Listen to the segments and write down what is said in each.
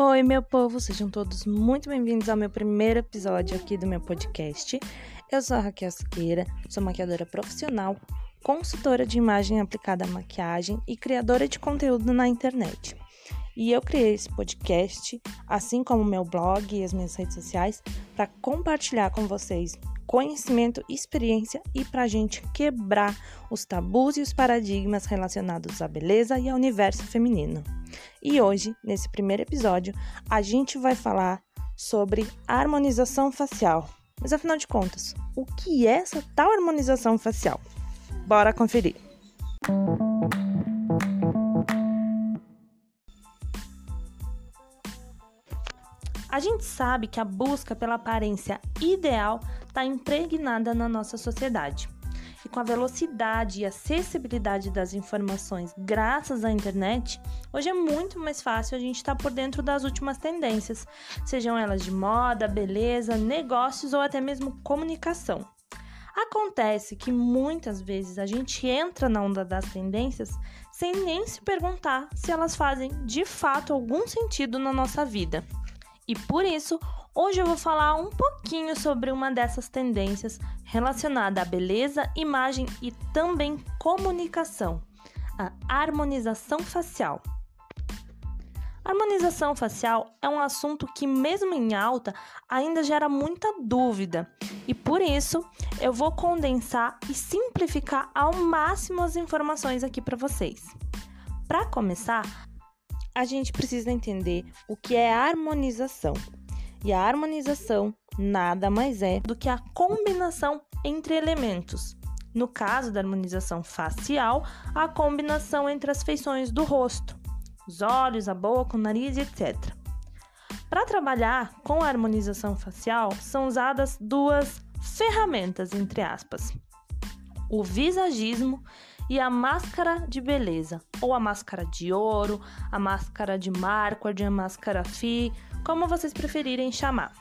Oi, meu povo, sejam todos muito bem-vindos ao meu primeiro episódio aqui do meu podcast. Eu sou a Raquel Siqueira, sou maquiadora profissional, consultora de imagem aplicada à maquiagem e criadora de conteúdo na internet. E eu criei esse podcast, assim como meu blog e as minhas redes sociais, para compartilhar com vocês conhecimento, experiência e para a gente quebrar os tabus e os paradigmas relacionados à beleza e ao universo feminino. E hoje, nesse primeiro episódio, a gente vai falar sobre harmonização facial. Mas afinal de contas, o que é essa tal harmonização facial? Bora conferir! A gente sabe que a busca pela aparência ideal está impregnada na nossa sociedade. E com a velocidade e acessibilidade das informações graças à internet, hoje é muito mais fácil a gente estar tá por dentro das últimas tendências, sejam elas de moda, beleza, negócios ou até mesmo comunicação. Acontece que muitas vezes a gente entra na onda das tendências sem nem se perguntar se elas fazem de fato algum sentido na nossa vida. E por isso, hoje eu vou falar um pouquinho sobre uma dessas tendências relacionada à beleza, imagem e também comunicação, a harmonização facial. Harmonização facial é um assunto que, mesmo em alta, ainda gera muita dúvida, e por isso eu vou condensar e simplificar ao máximo as informações aqui para vocês. Para começar, a gente precisa entender o que é harmonização. E a harmonização nada mais é do que a combinação entre elementos. No caso da harmonização facial, a combinação entre as feições do rosto, os olhos, a boca, o nariz, etc. Para trabalhar com a harmonização facial, são usadas duas ferramentas, entre aspas: o visagismo e a máscara de beleza, ou a máscara de ouro, a máscara de Marquardt, a máscara Fi, como vocês preferirem chamar.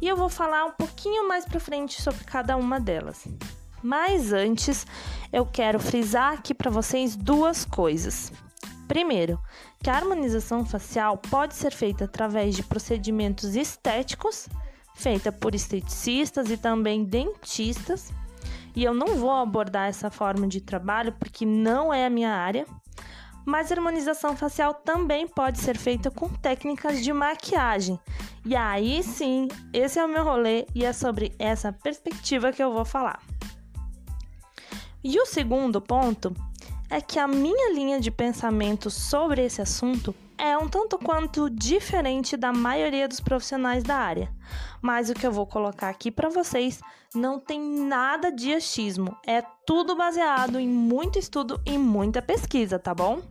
E eu vou falar um pouquinho mais para frente sobre cada uma delas. Mas antes, eu quero frisar aqui para vocês duas coisas. Primeiro, que a harmonização facial pode ser feita através de procedimentos estéticos, feita por esteticistas e também dentistas, e eu não vou abordar essa forma de trabalho porque não é a minha área. Mas a harmonização facial também pode ser feita com técnicas de maquiagem. E aí sim, esse é o meu rolê e é sobre essa perspectiva que eu vou falar. E o segundo ponto é que a minha linha de pensamento sobre esse assunto é um tanto quanto diferente da maioria dos profissionais da área. Mas o que eu vou colocar aqui para vocês não tem nada de achismo, é tudo baseado em muito estudo e muita pesquisa, tá bom?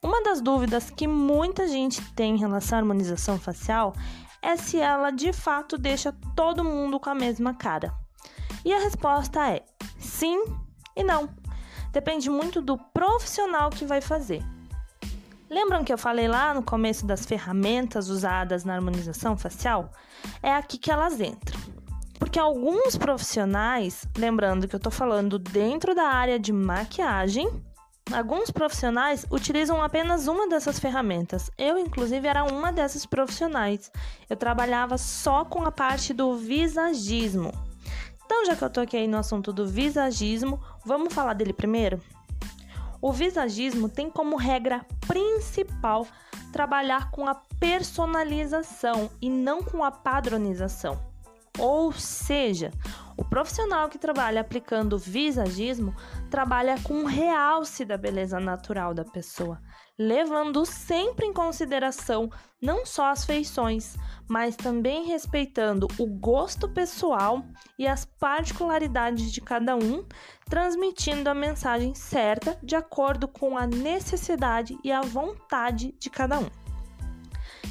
Uma das dúvidas que muita gente tem em relação à harmonização facial é se ela de fato deixa todo mundo com a mesma cara. E a resposta é sim e não. Depende muito do profissional que vai fazer. Lembram que eu falei lá no começo das ferramentas usadas na harmonização facial? É aqui que elas entram. Porque alguns profissionais, lembrando que eu estou falando dentro da área de maquiagem, alguns profissionais utilizam apenas uma dessas ferramentas. Eu, inclusive, era uma dessas profissionais. Eu trabalhava só com a parte do visagismo. Então, já que eu toquei no assunto do visagismo, vamos falar dele primeiro? O visagismo tem como regra principal trabalhar com a personalização e não com a padronização. Ou seja, o profissional que trabalha aplicando visagismo trabalha com um realce da beleza natural da pessoa, levando sempre em consideração não só as feições, mas também respeitando o gosto pessoal e as particularidades de cada um, transmitindo a mensagem certa de acordo com a necessidade e a vontade de cada um.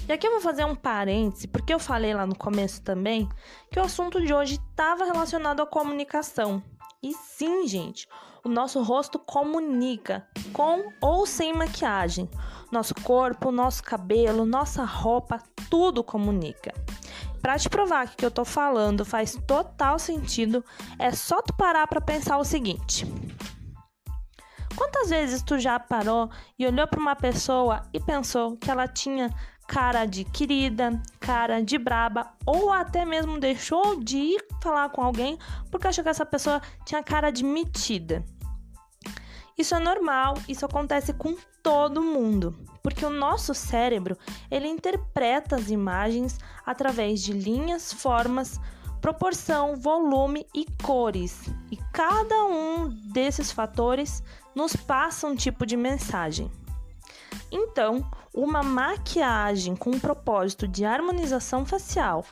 E aqui eu vou fazer um parêntese, porque eu falei lá no começo também que o assunto de hoje estava relacionado à comunicação. E sim, gente, o nosso rosto comunica, com ou sem maquiagem. Nosso corpo, nosso cabelo, nossa roupa, tudo comunica. Para te provar que o que eu tô falando faz total sentido, é só tu parar para pensar o seguinte: Quantas vezes tu já parou e olhou para uma pessoa e pensou que ela tinha cara de querida, cara de braba, ou até mesmo deixou de ir falar com alguém porque achou que essa pessoa tinha cara de metida? Isso é normal, isso acontece com todo mundo, porque o nosso cérebro, ele interpreta as imagens através de linhas, formas, proporção, volume e cores. E cada um desses fatores nos passa um tipo de mensagem. Então, uma maquiagem com o propósito de harmonização facial,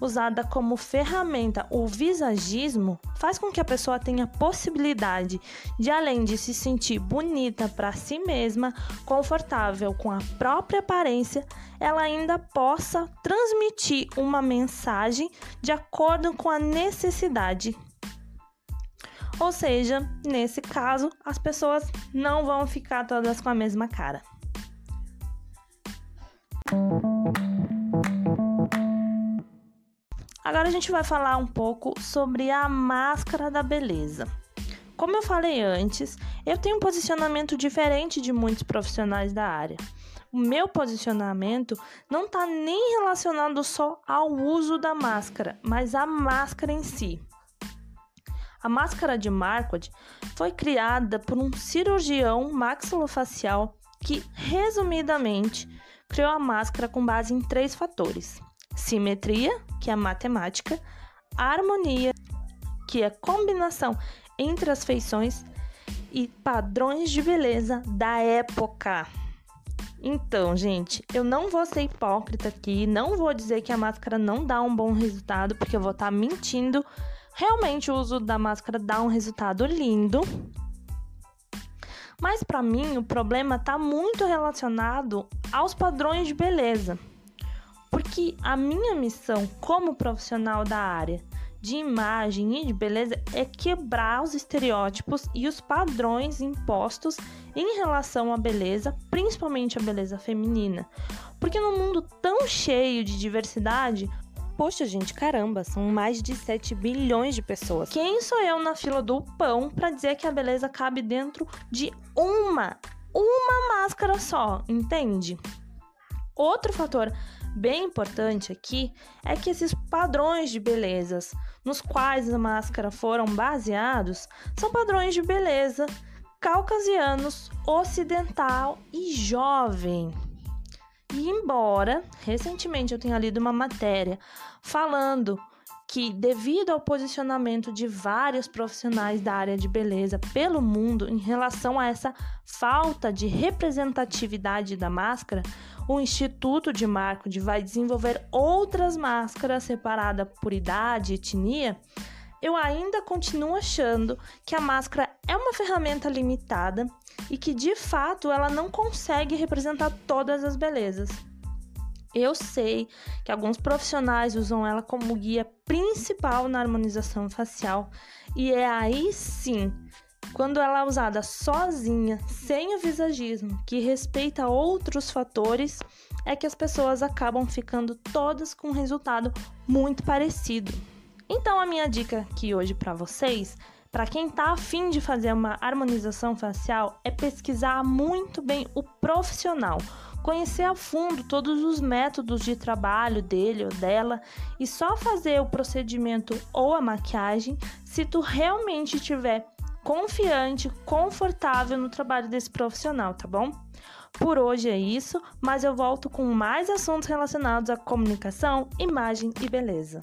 usada como ferramenta o visagismo, faz com que a pessoa tenha possibilidade de, além de se sentir bonita para si mesma, confortável com a própria aparência, ela ainda possa transmitir uma mensagem de acordo com a necessidade ou seja, nesse caso, as pessoas não vão ficar todas com a mesma cara. Agora a gente vai falar um pouco sobre a máscara da beleza. Como eu falei antes, eu tenho um posicionamento diferente de muitos profissionais da área. O meu posicionamento não está nem relacionado só ao uso da máscara, mas à máscara em si. A máscara de Marquardt foi criada por um cirurgião maxilofacial que, resumidamente, criou a máscara com base em três fatores: simetria, que é a matemática, harmonia, que é a combinação entre as feições, e padrões de beleza da época. Então, gente, eu não vou ser hipócrita aqui, não vou dizer que a máscara não dá um bom resultado, porque eu vou estar tá mentindo. Realmente o uso da máscara dá um resultado lindo, mas para mim o problema está muito relacionado aos padrões de beleza. Porque a minha missão como profissional da área de imagem e de beleza é quebrar os estereótipos e os padrões impostos em relação à beleza, principalmente a beleza feminina. Porque no mundo tão cheio de diversidade, Poxa, gente, caramba, são mais de 7 bilhões de pessoas. Quem sou eu na fila do pão para dizer que a beleza cabe dentro de uma, uma máscara só, entende? Outro fator bem importante aqui é que esses padrões de belezas nos quais a máscara foram baseados são padrões de beleza caucasianos, ocidental e jovem. E embora recentemente eu tenha lido uma matéria falando que, devido ao posicionamento de vários profissionais da área de beleza pelo mundo em relação a essa falta de representatividade da máscara, o Instituto de Marketing vai desenvolver outras máscaras separadas por idade e etnia eu ainda continuo achando que a máscara é uma ferramenta limitada e que de fato ela não consegue representar todas as belezas. Eu sei que alguns profissionais usam ela como guia principal na harmonização facial, e é aí sim, quando ela é usada sozinha, sem o visagismo, que respeita outros fatores, é que as pessoas acabam ficando todas com um resultado muito parecido. Então a minha dica aqui hoje para vocês, para quem está afim de fazer uma harmonização facial, é pesquisar muito bem o profissional, conhecer a fundo todos os métodos de trabalho dele ou dela e só fazer o procedimento ou a maquiagem se tu realmente estiver confiante, confortável no trabalho desse profissional, tá bom? Por hoje é isso, mas eu volto com mais assuntos relacionados à comunicação, imagem e beleza.